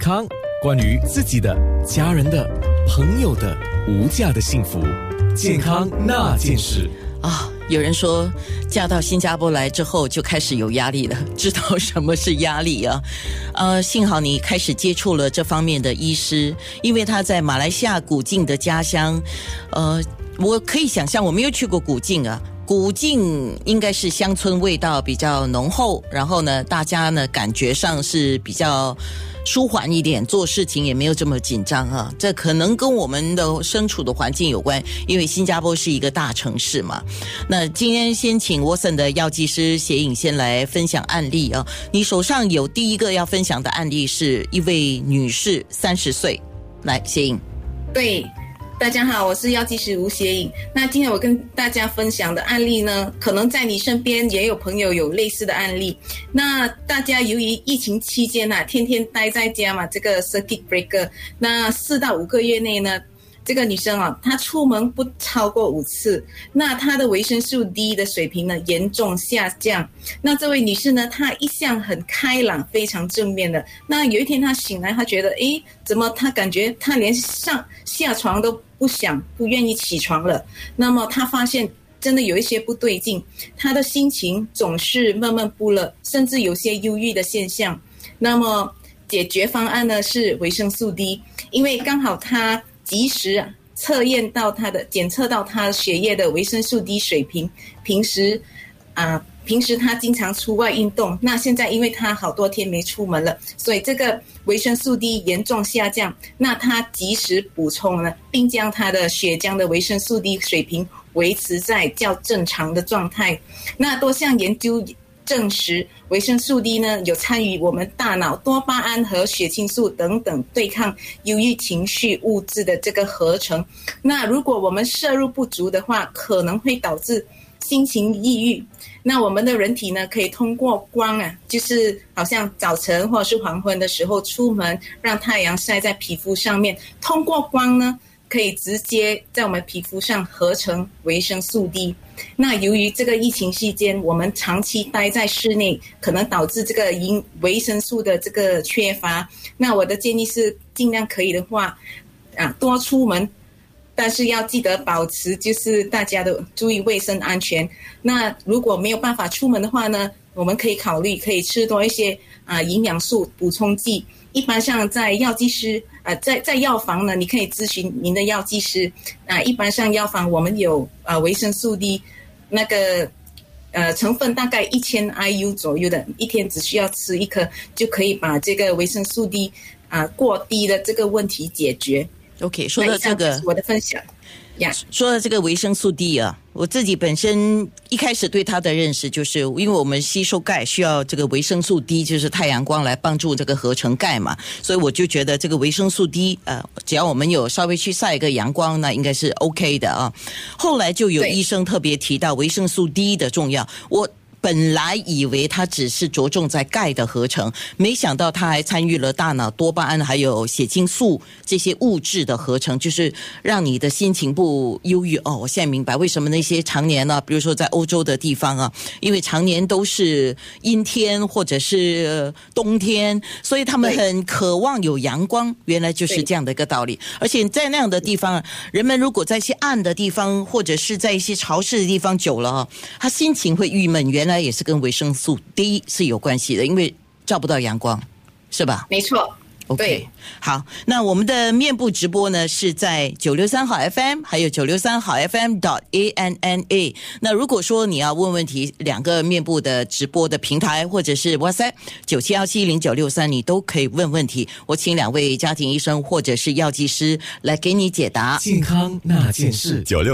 康，关于自己的、家人的、朋友的无价的幸福，健康那件事啊。有人说，嫁到新加坡来之后就开始有压力了，知道什么是压力啊？呃，幸好你开始接触了这方面的医师，因为他在马来西亚古晋的家乡，呃，我可以想象，我没有去过古晋啊。古晋应该是乡村味道比较浓厚，然后呢，大家呢感觉上是比较舒缓一点，做事情也没有这么紧张啊。这可能跟我们的身处的环境有关，因为新加坡是一个大城市嘛。那今天先请沃森的药剂师写影先来分享案例啊。你手上有第一个要分享的案例是一位女士，三十岁，来写影。对。大家好，我是药剂师吴邪影。那今天我跟大家分享的案例呢，可能在你身边也有朋友有类似的案例。那大家由于疫情期间啊，天天待在家嘛，这个 circuit breaker，那四到五个月内呢。这个女生啊，她出门不超过五次，那她的维生素 D 的水平呢严重下降。那这位女士呢，她一向很开朗，非常正面的。那有一天她醒来，她觉得，诶，怎么她感觉她连上下床都不想，不愿意起床了？那么她发现真的有一些不对劲，她的心情总是闷闷不乐，甚至有些忧郁的现象。那么解决方案呢是维生素 D，因为刚好她。及时测验到他的检测到他血液的维生素 D 水平，平时啊平时他经常出外运动，那现在因为他好多天没出门了，所以这个维生素 D 严重下降。那他及时补充了，并将他的血浆的维生素 D 水平维持在较正常的状态。那多项研究。证实维生素 D 呢有参与我们大脑多巴胺和血清素等等对抗忧郁情绪物质的这个合成。那如果我们摄入不足的话，可能会导致心情抑郁。那我们的人体呢可以通过光啊，就是好像早晨或者是黄昏的时候出门，让太阳晒在皮肤上面，通过光呢。可以直接在我们皮肤上合成维生素 D。那由于这个疫情期间，我们长期待在室内，可能导致这个营维生素的这个缺乏。那我的建议是，尽量可以的话，啊，多出门，但是要记得保持就是大家的注意卫生安全。那如果没有办法出门的话呢，我们可以考虑可以吃多一些啊营养素补充剂。一般上在药剂师。啊，在在药房呢，你可以咨询您的药剂师。啊，一般上药房我们有啊维生素 D，那个呃成分大概一千 IU 左右的，一天只需要吃一颗就可以把这个维生素 D 啊过低的这个问题解决。OK，说到这个，我的分享。说到这个维生素 D 啊，我自己本身一开始对它的认识就是，因为我们吸收钙需要这个维生素 D，就是太阳光来帮助这个合成钙嘛，所以我就觉得这个维生素 D，呃，只要我们有稍微去晒一个阳光，那应该是 OK 的啊。后来就有医生特别提到维生素 D 的重要，我。本来以为它只是着重在钙的合成，没想到它还参与了大脑多巴胺还有血清素这些物质的合成，就是让你的心情不忧郁哦。我现在明白为什么那些常年呢，比如说在欧洲的地方啊，因为常年都是阴天或者是冬天，所以他们很渴望有阳光。原来就是这样的一个道理。而且在那样的地方，人们如果在一些暗的地方或者是在一些潮湿的地方久了，他心情会郁闷。原那也是跟维生素 D 是有关系的，因为照不到阳光，是吧？没错。OK，好，那我们的面部直播呢是在九六三号 FM，还有九六三号 FM dot A N N A。那如果说你要问问题，两个面部的直播的平台或者是 WhatsApp 九七幺七零九六三，你都可以问问题。我请两位家庭医生或者是药剂师来给你解答。健康那件事，九六。